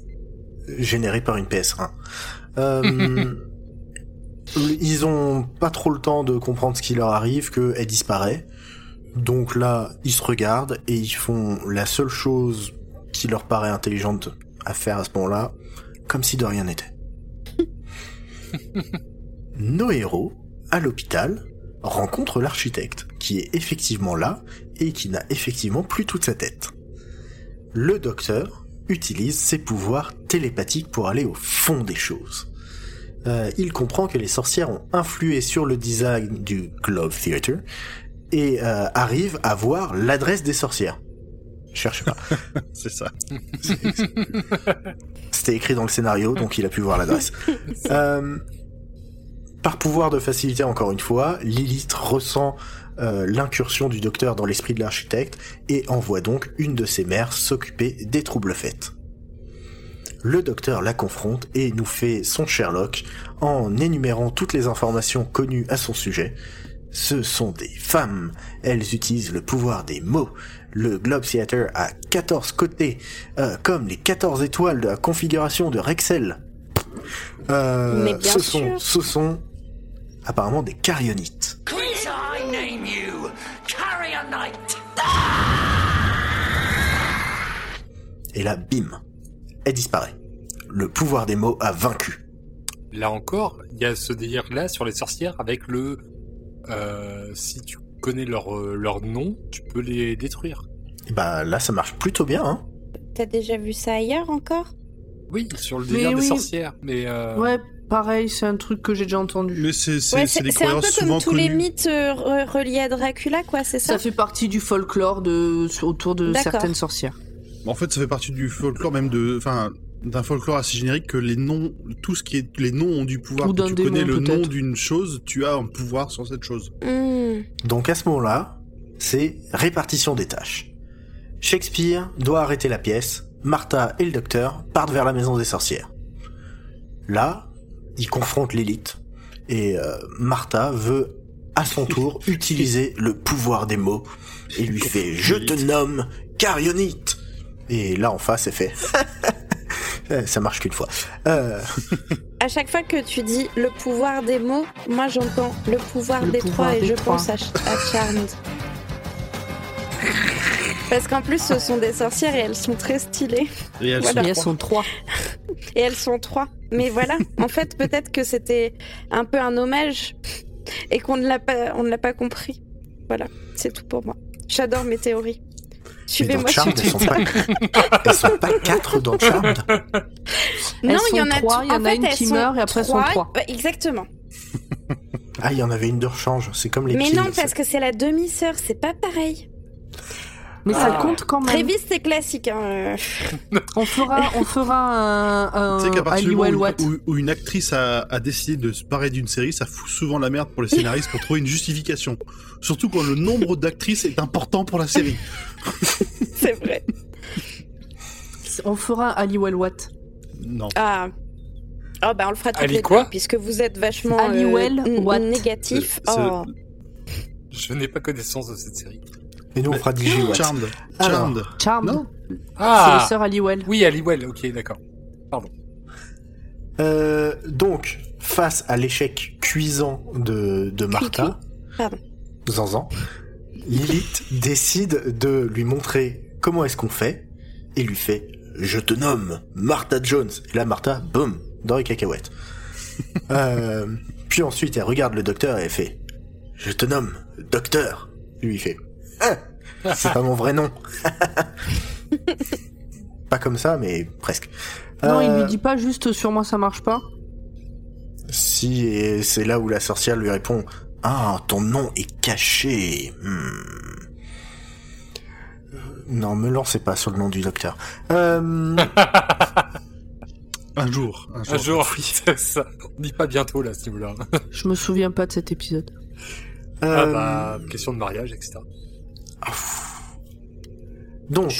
générée par une PS1. Euh, ils ont pas trop le temps de comprendre ce qui leur arrive, qu'elle disparaît. Donc là, ils se regardent et ils font la seule chose qui leur paraît intelligente à faire à ce moment-là, comme si de rien n'était. Nos héros, à l'hôpital, rencontrent l'architecte, qui est effectivement là et qui n'a effectivement plus toute sa tête. Le docteur utilise ses pouvoirs télépathiques pour aller au fond des choses. Euh, il comprend que les sorcières ont influé sur le design du Globe Theatre et euh, arrive à voir l'adresse des sorcières. Cherchez pas. C'est ça. C'était écrit dans le scénario, donc il a pu voir l'adresse. Euh, par pouvoir de facilité, encore une fois, Lilith ressent euh, l'incursion du docteur dans l'esprit de l'architecte et envoie donc une de ses mères s'occuper des troubles faits. Le docteur la confronte et nous fait son Sherlock en énumérant toutes les informations connues à son sujet. Ce sont des femmes. Elles utilisent le pouvoir des mots. Le Globe Theatre a 14 côtés, euh, comme les 14 étoiles de la configuration de Rexel. Euh, Mais bien ce sont, ce sont apparemment des carionites. Et là, bim, elle disparaît. Le pouvoir des mots a vaincu. Là encore, il y a ce délire-là sur les sorcières avec le... Euh, si tu connais leur, euh, leur nom, tu peux les détruire. Et bah là, ça marche plutôt bien. Hein. T'as déjà vu ça ailleurs encore? Oui, sur le Mais délire des oui. sorcières, mais... Euh... Ouais, pareil, c'est un truc que j'ai déjà entendu. Mais c'est c'est- Ouais, des c'est un croyances peu comme tous les mythes euh, re- reliés à Dracula, quoi, c'est ça, Ça fait partie du folklore de, autour de certaines sorcières. En fait, ça fait partie du folklore même de, enfin, d'un folklore assez générique que les noms, tout ce qui est, les noms ont du pouvoir. Ou d'un tu démon, connais le nom d'une chose, tu as un pouvoir sur cette chose. Hmm. Donc à ce moment-là, c'est répartition des tâches. Shakespeare doit arrêter la pièce, Martha et le docteur partent vers la maison des sorcières. Là, ils confrontent l'élite, et euh, Martha veut à son tour utiliser le pouvoir des mots, et lui fait « Je te nomme Carionite !» Et là, en face, elle fait « Ça marche qu'une fois. Euh, À chaque fois que tu dis le pouvoir des mots, moi j'entends le pouvoir Le des pouvoir trois et je trois. pense à, Ch- à Charmed. Parce qu'en plus, ce sont des sorcières et elles sont très stylées. Et elles Voilà. Et elles sont trois. Et elles sont trois. Mais voilà, en fait, peut-être que c'était un peu un hommage et qu'on ne l'a pas, on ne l'a pas compris. Voilà, c'est tout pour moi. J'adore mes théories. Mais dans Charmed, elles sont pas, elles sont pas quatre dans Charmed. Non, il y en a trois, il y en a fait, une elles qui sont meurt et après sont trois. Exactement. Ah, il y en avait une de rechange. C'est comme les Mais non, parce que c'est la demi-sœur, c'est pas pareil. Mais ça Ah. compte quand même. Trévis, c'est classique. Hein. euh. On fera, on fera un, Tu sais qu'à partir du moment où, une actrice a, a décidé de se barrer d'une série, ça fout souvent la merde pour les scénaristes pour trouver une justification. Surtout quand le nombre d'actrices est important pour la série. C'est vrai. On fera un Halliwell Watt. Non. Ah. Oh, bah on le fera toutes Ali les quoi deux, puisque vous êtes vachement euh, Halliwell n- Watt. négatif. Oh. Je n'ai pas connaissance de cette série. Et nous, on fera DJ Watt. Charmed. Alors. Charmed. Charmed. Non. C'est Ah les sœurs Halliwell. Oui, Halliwell, ok, d'accord. Euh, donc, face à l'échec cuisant de, de Martha, Pardon. Zanzan, Lilith décide de lui montrer comment est-ce qu'on fait, et lui fait « Je te nomme Martha Jones ». Et là, Martha, boum, dans les cacahuètes. euh, puis ensuite, elle regarde le docteur et elle fait « Je te nomme Docteur ». Lui, il fait « Ah, c'est pas mon vrai nom ». pas comme ça, mais presque. Non, il Euh, lui dit pas juste sur moi ça marche pas. Si, et c'est là où la sorcière lui répond Ah, ton nom est caché. Hmm. Euh, Non, me lancez pas sur le nom du docteur. Euh, Un jour. Un jour. Un jour, oui, c'est ça. On dit pas bientôt, là, à ce niveau-là. Je me souviens pas de cet épisode. Ah euh, bah, question de mariage, etc. donc,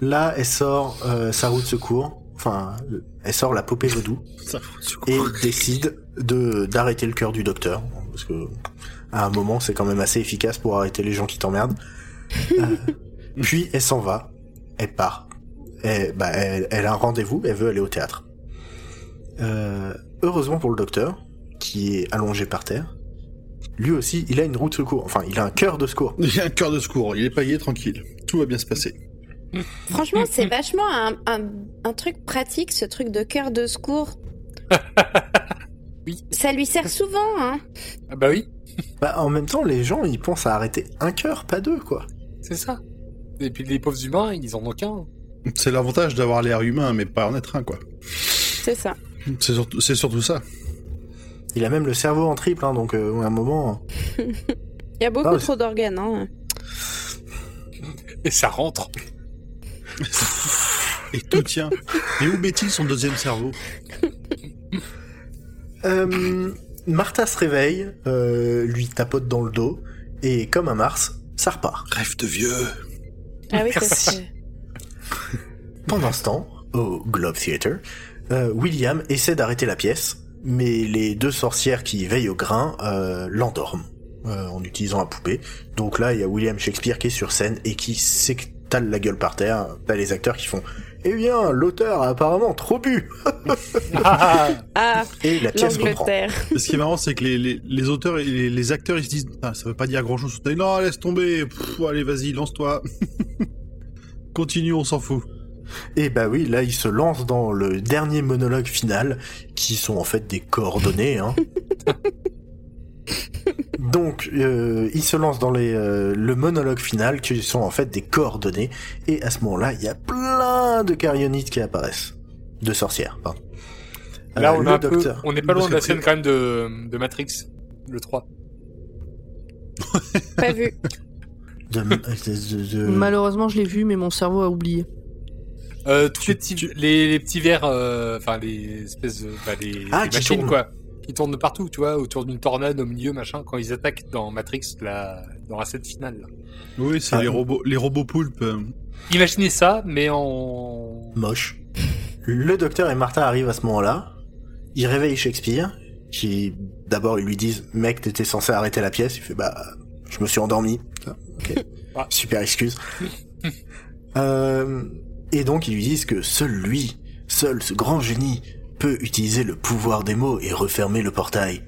là, elle sort euh, sa roue de secours. Enfin, elle sort la poupée vaudou et décide de d'arrêter le cœur du docteur parce que à un moment c'est quand même assez efficace pour arrêter les gens qui t'emmerdent. Euh, puis elle s'en va, elle part. Elle, bah, elle, elle a un rendez-vous, elle veut aller au théâtre. Euh, heureusement pour le docteur qui est allongé par terre, lui aussi il a une roue de secours. Enfin, il a un cœur de secours. Il a un cœur de secours. Il est payé tranquille. Tout va bien se passer. Franchement, c'est vachement un, un, un truc pratique, ce truc de cœur de secours. Oui. Ça lui sert souvent, hein. Ah bah oui, Bah, en même temps, les gens ils pensent à arrêter un cœur, pas deux quoi. c'est ça. Et puis les pauvres humains, ils en ont qu'un. C'est l'avantage d'avoir l'air humain, mais pas en être un, quoi. C'est ça. C'est surtout, c'est surtout ça. Il a même le cerveau en triple, hein, donc euh, à un moment. Il y a beaucoup Ah, trop d'organes, hein. Et ça rentre. Et tout tient. Et où met-il son deuxième cerveau? Euh, Martha se réveille, euh, lui tapote dans le dos, et comme un Mars, ça repart. Rêve de vieux. Ah oui, Merci. Pendant ce temps, au Globe Theatre, euh, William essaie d'arrêter la pièce, mais les deux sorcières qui veillent au grain euh, l'endorment euh, en utilisant la poupée. Donc là, il y a William Shakespeare qui est sur scène et qui t'as la gueule par terre, t'as les acteurs qui font Eh bien, l'auteur a apparemment trop bu Ah, Et la pièce reprend. Ce qui est marrant, c'est que les, les, les auteurs et les, les acteurs, ils se disent, Ah, ça veut pas dire grand chose. Non, laisse tomber. Pff, allez, vas-y, lance-toi. Continue, on s'en fout. Et bah oui, là, il se lance dans le dernier monologue final, qui sont en fait des coordonnées. Hein. Donc, euh, il se lance dans les, euh, le monologue final, qui sont en fait des coordonnées. Et à ce moment-là, il y a plein de carionites qui apparaissent. De sorcières, pardon. Là, Euh, on, le est un peu, docteur. on est pas loin de la scène quand même de, de Matrix, le 3. Pas vu. De, de- de- de- Malheureusement, je l'ai vu, mais mon cerveau a oublié. Euh, tous Tu- les petits, tu- les, les petits verres, euh, enfin les espèces de, bah, les, Ah, les machines tournent. quoi, qui tournent de partout, tu vois, autour d'une tornade au milieu, machin, quand ils attaquent dans Matrix, la, dans la scène finale. là. Oui, c'est Ah. les robots, les robots poulpes. euh. Imaginez ça, mais en moche. Le docteur et Martha arrivent à ce moment-là. Ils réveillent Shakespeare, qui d'abord ils lui disent "Mec, t'étais censé arrêter la pièce." Il fait "Bah, je me suis endormi." Ah, Ok. Ah. Super excuse. euh, et donc ils lui disent que seul lui, seul ce grand génie, peut utiliser le pouvoir des mots et refermer le portail.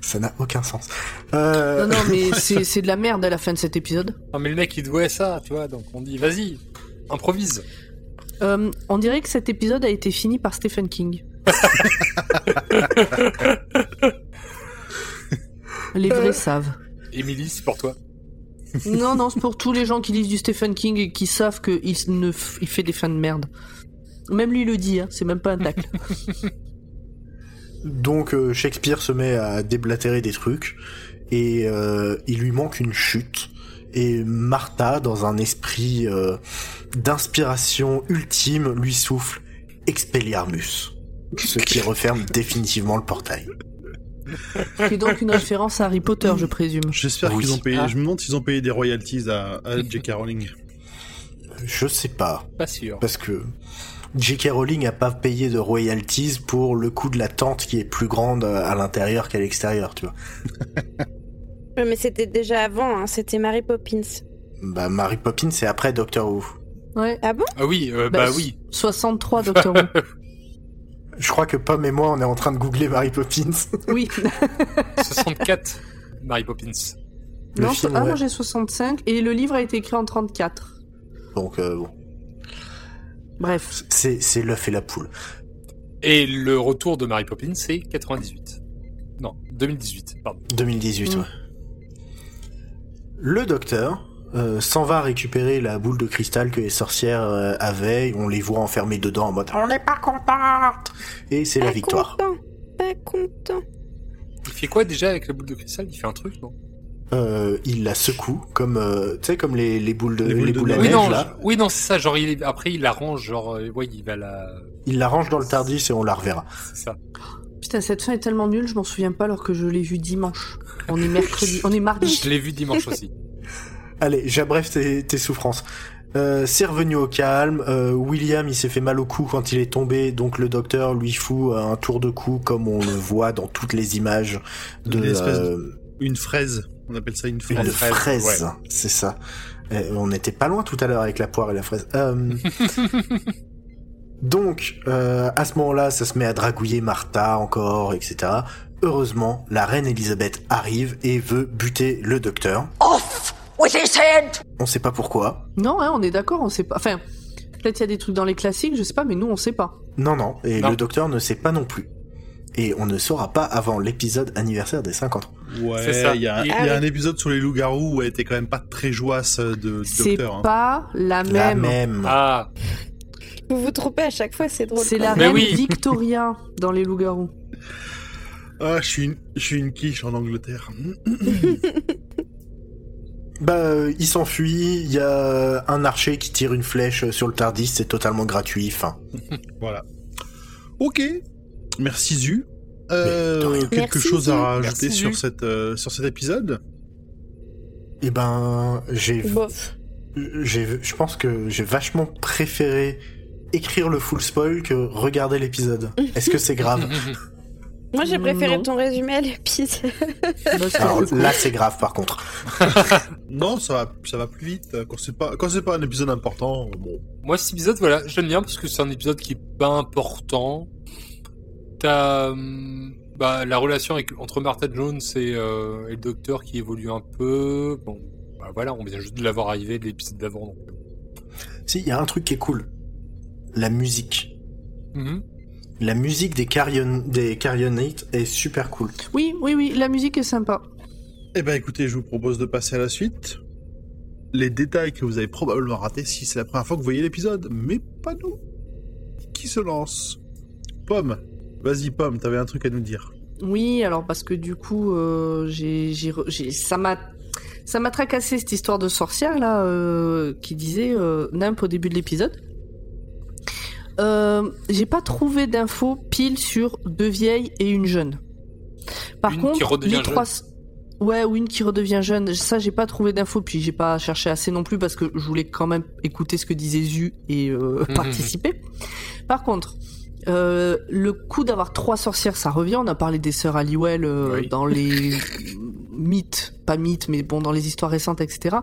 Ça n'a aucun sens. Euh, Non, non, mais c'est c'est de la merde à la fin de cet épisode. Non mais le mec il doit ça, tu vois, donc on dit vas-y, improvise. Euh, on dirait que cet épisode a été fini par Stephen King. Les vrais savent. Émilie, c'est pour toi. Non, non, c'est pour tous les gens qui lisent du Stephen King et qui savent qu'il ne f- il fait des fins de merde. Même lui le dit, hein, c'est même pas un tacle. Donc euh, Shakespeare se met à déblatérer des trucs et euh, il lui manque une chute. Et Martha, dans un esprit euh, d'inspiration ultime, lui souffle Expelliarmus, ce qui referme définitivement le portail. C'est donc une référence à Harry Potter, je présume. J'espère Oui. qu'ils ont payé. Ah. Je me demande s'ils ont payé des royalties à, à J.K. Rowling. Je sais pas, Pas sûr. parce que J.K. Rowling a pas payé de royalties pour le coût de la tente qui est plus grande à l'intérieur qu'à l'extérieur, tu vois. Ouais, mais c'était déjà avant, hein, c'était Mary Poppins. Bah Mary Poppins c'est après Doctor Who. Ouais. Ah bon? Ah oui, euh, bah, oui. 63, Doctor Who. Je crois que Pomme et moi on est en train de googler Mary Poppins. Oui. 64, Mary Poppins. Le non, film, ah, ouais. moi j'ai 65 et le livre a été écrit en 34. Donc euh, bon, Bref. c'est c'est l'œuf et la poule. Et le retour de Mary Poppins, c'est 98. Non, 2018, pardon. 2018, Mm. ouais. Le docteur euh, s'en va récupérer la boule de cristal que les sorcières euh, avaient. On les voit enfermées dedans en mode On n'est pas contente Et c'est la Pas victoire. content, Pas content. Il fait quoi déjà avec la boule de cristal? Il fait un truc, non? Euh, il la secoue comme euh, tu sais comme les, les boules de Les les boules de à Oui, neige non, là. je- oui, non, c'est ça. Genre, il après, il l'arrange, genre, euh, ouais, il va la. Il la range dans le tardis et on la reverra. C'est ça. Putain, cette fin est tellement nulle, je m'en souviens pas alors que je l'ai vue dimanche. On est mercredi, on est mardi. Je l'ai vu dimanche aussi. Allez, j'abrève tes, tes souffrances. Euh, c'est revenu au calme. Euh, William, il s'est fait mal au cou quand il est tombé, donc le docteur lui fout un tour de cou comme on le voit dans toutes les images de Une espèce de- euh, Une fraise. On appelle ça une une fraise. fraise, fraise. ouais. C'est ça. Euh, on n'était pas loin tout à l'heure avec la poire et la fraise. Euh, donc, euh, à ce moment-là, ça se met à dragouiller Martha encore, etc. Heureusement, la reine Elisabeth arrive et veut buter le docteur. Off with his head! On sait pas pourquoi. Non, hein, on est d'accord, on sait pas. Enfin, peut-être il y a des trucs dans les classiques, je sais pas, mais nous on sait pas. Non, non, et Non. le docteur ne sait pas non plus. Et on ne saura pas avant l'épisode anniversaire des 50 ans. C'est Ouais, ça. il y a, un- Et- il y a un épisode sur les loups-garous où elle était quand même pas très joasse de, du C'est docteur. hein. pas la même. La même. Ah, Vous vous trompez à chaque fois, c'est drôle. C'est la même. Mais oui. Victoria dans les loups-garous. Ah, je suis une, je suis une quiche en Angleterre. Bah, euh, il s'enfuit, il y a un archer qui tire une flèche sur le Tardis, c'est totalement gratuit, fin. Voilà. Ok. Merci Zu. Euh, quelque Merci, chose à rajouter Merci, sur, cette, euh, sur cet épisode? Et ben, j'ai, Bof. j'ai, je pense que j'ai vachement préféré écrire le full spoil que regarder l'épisode. Est-ce que c'est grave? Moi, j'ai préféré Non. ton résumé à l'épisode. Bah, Alors là, c'est grave par contre. Non, ça va, ça va plus vite. Quand c'est pas, quand c'est pas un épisode important, bon. Moi, cet épisode, voilà, j'aime bien parce que c'est un épisode qui est pas important. T'as hum, bah, la relation avec, entre Martha Jones et, euh, et le docteur qui évolue un peu. Bon, bah, voilà, on vient juste de l'avoir arrivé de l'épisode d'avant. Si, il y a un truc qui est cool. La musique. Mhm. La musique des Carrion, des Carrionites est super cool. Oui, oui, oui, la musique est sympa. Eh ben, écoutez, je vous propose de passer à la suite. Les détails que vous avez probablement ratés si c'est la première fois que vous voyez l'épisode, mais pas nous. Qui se lance? Pomme. Vas-y, Pomme, t'avais un truc à nous dire. Oui, alors parce que du coup, euh, j'ai, ça m'a, ça m'a tracassé cette histoire de sorcière là, euh, qui disait euh, Nimp au début de l'épisode. Euh, j'ai pas trouvé d'infos pile sur deux vieilles et une jeune. Par Une contre, qui redevient les trois, ouais, ou une qui redevient jeune. Ça, j'ai pas trouvé d'infos, puis j'ai pas cherché assez non plus parce que je voulais quand même écouter ce que disait Zu et euh, Mhm. participer. Par contre, euh, le coup d'avoir trois sorcières, ça revient. On a parlé des sœurs Halliwell euh, Oui. dans les mythes, pas mythes, mais bon, dans les histoires récentes, etc.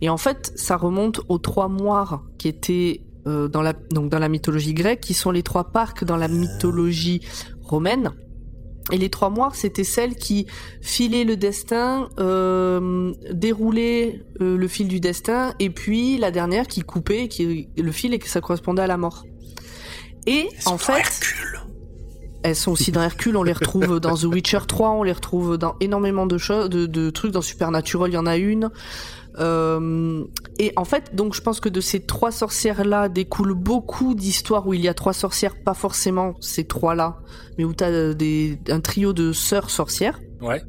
Et en fait, ça remonte aux trois moires qui étaient euh, dans la donc dans la mythologie grecque, qui sont les trois parcs dans la mythologie romaine. Et les trois moires, c'était celles qui filaient le destin, euh, déroulaient euh, le fil du destin, et puis la dernière qui coupait qui, le fil et que ça correspondait à la mort. Et Elles sont en dans fait, Hercule. elles sont aussi dans Hercule, on les retrouve dans The Witcher 3, on les retrouve dans énormément de choses, de, de trucs. Dans Supernatural, il y en a une. Euh, et en fait, donc je pense que de ces trois sorcières-là découlent beaucoup d'histoires où il y a trois sorcières, pas forcément ces trois-là, mais où tu as des, un trio de sœurs sorcières. Ouais.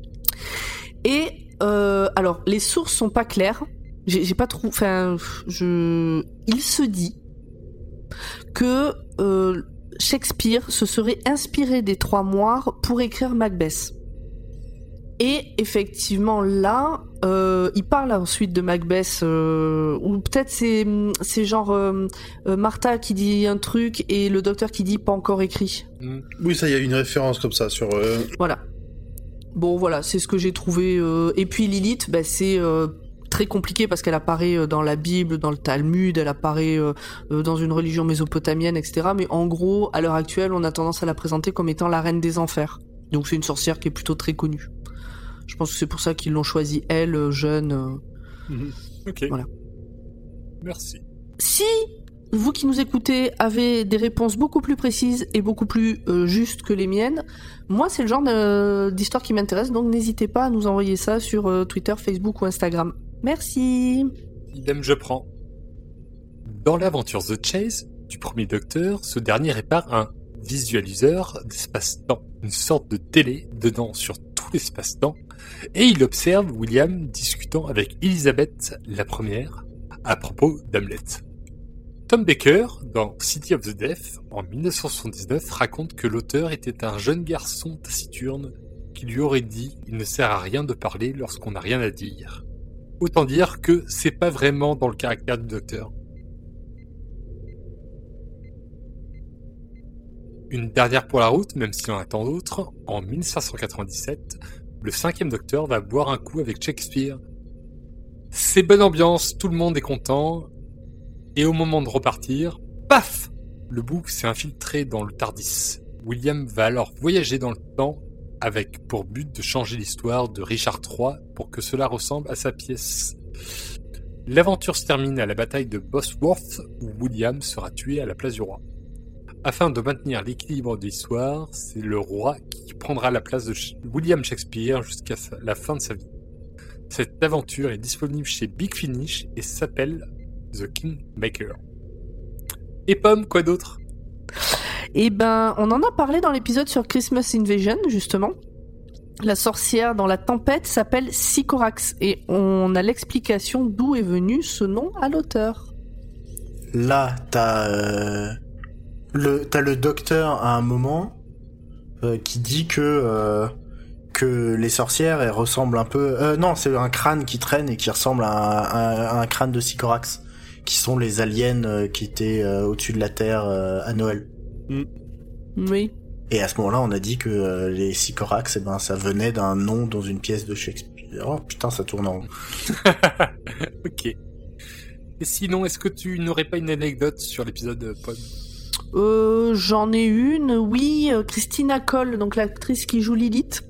Et euh, alors, les sources sont pas claires. J'ai pas trop. Enfin, je. Il se dit que euh, Shakespeare se serait inspiré des trois moires pour écrire Macbeth. Et effectivement, là, euh, il parle ensuite de Macbeth, euh, ou peut-être c'est c'est genre euh, Martha qui dit un truc et le docteur qui dit pas encore écrit. Mhm. Oui, ça, il y a une référence comme ça sur. Voilà. Bon, voilà, c'est ce que j'ai trouvé. Et puis Lilith, bah, c'est très compliqué parce qu'elle apparaît dans la Bible, dans le Talmud, elle apparaît dans une religion mésopotamienne, etc. Mais en gros, à l'heure actuelle, on a tendance à la présenter comme étant la reine des enfers. Donc c'est une sorcière qui est plutôt très connue. Je pense que c'est pour ça qu'ils l'ont choisie, elle, euh, jeune. euh. Ok. Voilà. Merci. Si vous qui nous écoutez avez des réponses beaucoup plus précises et beaucoup plus euh, justes que les miennes, moi c'est le genre d'histoire qui m'intéresse, donc n'hésitez pas à nous envoyer ça sur euh, Twitter, Facebook ou Instagram. Merci. Idem, je prends. Dans l'aventure The Chase du premier docteur, ce dernier répare un visualiseur d'espace-temps, une sorte de télé dedans sur tout l'espace-temps, et il observe William discutant avec Elizabeth la première à propos d'Hamlet. Tom Baker, dans City of the Deaf, en 1979, raconte que l'auteur était un jeune garçon taciturne qui lui aurait dit « Il ne sert à rien de parler lorsqu'on n'a rien à dire ». Autant dire que c'est pas vraiment dans le caractère du docteur. Une dernière pour la route, même s'il en a tant d'autres, en 1597, le cinquième docteur va boire un coup avec Shakespeare. C'est bonne ambiance, tout le monde est content, et au moment de repartir, paf Le bouc s'est infiltré dans le Tardis. William va alors voyager dans le temps avec pour but de changer l'histoire de Richard III pour que cela ressemble à sa pièce. L'aventure se termine à la bataille de Bosworth où William sera tué à la place du roi. Afin de maintenir l'équilibre de l'histoire, c'est le roi qui prendra la place de William Shakespeare jusqu'à la fin de sa vie. Cette aventure est disponible chez Big Finish et s'appelle The Kingmaker. Et Pomme, quoi d'autre? Eh ben, on en a parlé dans l'épisode sur Christmas Invasion, justement. La sorcière dans la tempête s'appelle Sycorax et on a l'explication d'où est venu ce nom à l'auteur. Là, t'as euh, le t'as le docteur à un moment euh, qui dit que euh, que les sorcières elles ressemblent un peu. euh, non, c'est un crâne qui traîne et qui ressemble à un, à- à un crâne de Sycorax, qui sont les aliens euh, qui étaient euh, au-dessus de la Terre euh, à Noël. Oui. Et à ce moment-là, on a dit que euh, les Sycorax, eh ben, ça venait d'un nom dans une pièce de Shakespeare. Oh putain, ça tourne en rond. ok. Et sinon, est-ce que tu n'aurais pas une anecdote sur l'épisode Pod Euh, J'en ai une, oui. euh, Christina Cole, donc l'actrice qui joue Lilith,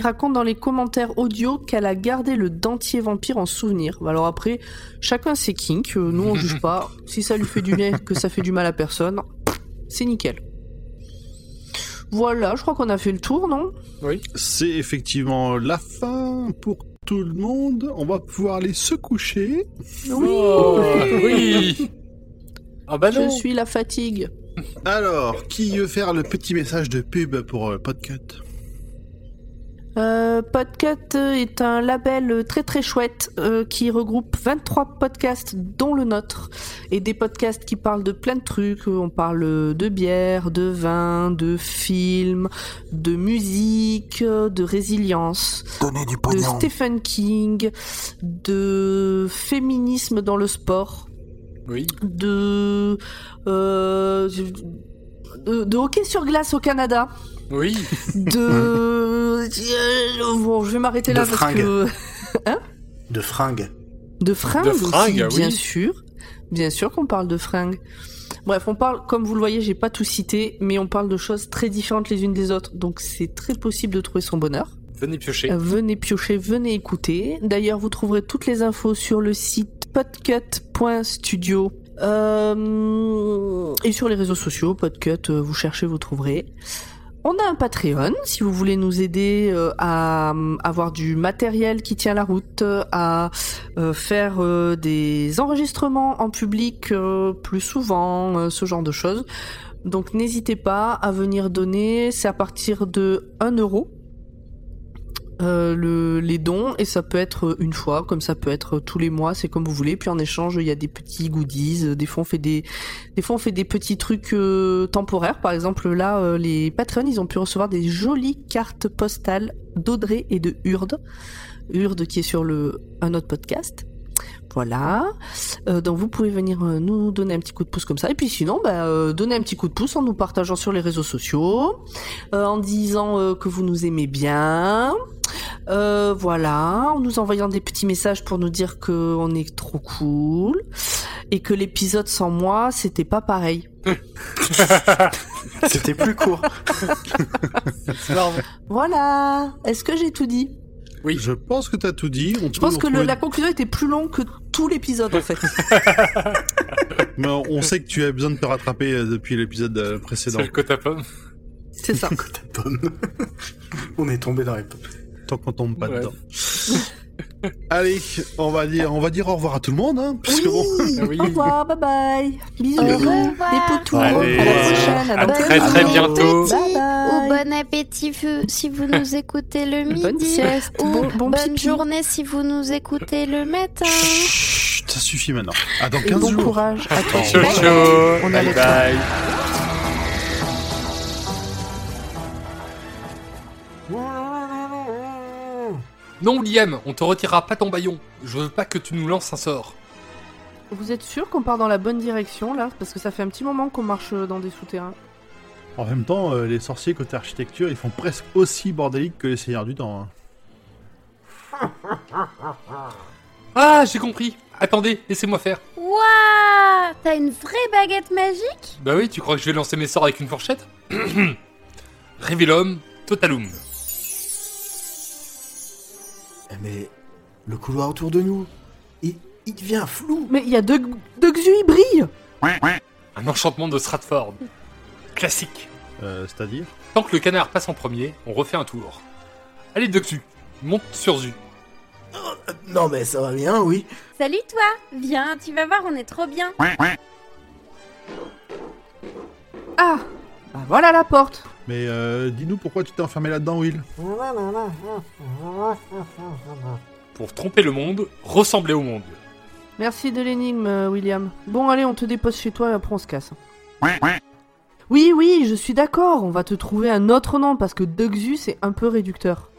raconte dans les commentaires audio qu'elle a gardé le dentier vampire en souvenir. Alors après, chacun ses kinks, euh, nous on juge pas. Si ça lui fait du bien que ça fait du mal à personne, c'est nickel. Voilà, je crois qu'on a fait le tour, non? C'est effectivement la fin pour tout le monde. On va pouvoir aller se coucher. Oui. Oh, oui Ah bah non Je suis la fatigue. Alors, qui veut faire le petit message de pub pour euh, Podcut? Euh, Podcut est un label très très chouette euh, qui regroupe 23 podcasts dont le nôtre et des podcasts qui parlent de plein de trucs. On parle de bière, de vin, de films, de musique, de résilience, du de. Stephen King, de féminisme dans le sport, Oui. de euh, de, de hockey sur glace au Canada Oui. de Euh, bon je vais m'arrêter là De parce fringues. que De fringues. de fringues, De fringues, aussi, bien oui. sûr bien sûr qu'on parle de fringues bref on parle comme vous le voyez j'ai pas tout cité mais on parle de choses très différentes les unes des autres donc c'est très possible de trouver son bonheur Venez piocher. Euh, venez piocher venez écouter d'ailleurs vous trouverez toutes les infos sur le site podcut.studio euh, et sur les réseaux sociaux podcut euh, vous cherchez vous trouverez on a un Patreon si vous voulez nous aider euh, à avoir du matériel qui tient la route, à faire des enregistrements en public plus souvent, ce genre de choses. Donc n'hésitez pas à venir donner, c'est à partir de 1 euro. Euh, le, les dons et ça peut être une fois comme ça peut être tous les mois c'est comme vous voulez. Puis en échange il y a des petits goodies euh, des fois on fait des des fois on fait des petits trucs euh, temporaires. Par exemple là euh, les patrons ils ont pu recevoir des jolies cartes postales d'Audrey et de Urde. Urde qui est sur le un autre podcast voilà Euh, donc vous pouvez venir euh, nous donner un petit coup de pouce comme ça et puis sinon bah, euh, donner un petit coup de pouce en nous partageant sur les réseaux sociaux euh, en disant euh, que vous nous aimez bien euh, voilà, en nous envoyant des petits messages pour nous dire que on est trop cool et que l'épisode sans moi c'était pas pareil. C'était plus court. Voilà. Est-ce que j'ai tout dit? Oui. Je pense que t'as tout dit. On Je pense que le- la conclusion était plus longue que tout l'épisode en fait. Mais on sait que tu as besoin de te rattraper euh, depuis l'épisode euh, précédent. C'est le quota pomme. C'est ça. Côte à pomme. On est tombé dans les pommes. Tant qu'on tombe pas Ouais. dedans. Allez, on va dire, on va dire au revoir à tout le monde, hein, parce que bon. Ah oui. Au revoir, bye bye. Bisous. Au revoir. Les poutous. Allez. À la prochaine. À dans très, très bientôt. Bye bye. Ou bon appétit si vous nous écoutez le midi. Bonne sieste. Ou Bon, bon bonne pipi. journée si vous nous écoutez le matin. Chut, ça suffit maintenant. À dans Et 15 bon jours. courage à toi. Ciao, Bye bye. Non, Liam, on te retirera pas ton baillon. Je veux pas que tu nous lances un sort. Vous êtes sûr qu'on part dans la bonne direction là? Parce que ça fait un petit moment qu'on marche dans des souterrains. En même temps, euh, les sorciers côté architecture, ils font presque aussi bordélique que les seigneurs du temps. hein. Ah, j'ai compris. Attendez, laissez-moi faire. Waouh T'as une vraie baguette magique? Bah oui, tu crois que je vais lancer mes sorts avec une fourchette? Revelum Totalum. Eh, Mais le couloir autour de nous, il, il devient flou. Mais il y a deux, deux Xu, ils brillent Un enchantement de Stratford. Classique. Euh, C'est-à-dire Tant que le canard passe en premier, on refait un tour. Allez, Duxu, monte sur Zu. Non mais ça va bien, oui. Salut toi Viens, tu vas voir, on est trop bien. Ah Bah voilà la porte Mais euh, dis-nous pourquoi tu t'es enfermé là-dedans, Will Pour tromper le monde, ressembler au monde. Merci de l'énigme, euh, William. Bon, allez, on te dépose chez toi et après on se casse. Oui, oui, je suis d'accord, on va te trouver un autre nom parce que Duxu c'est un peu réducteur.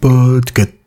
Podcast.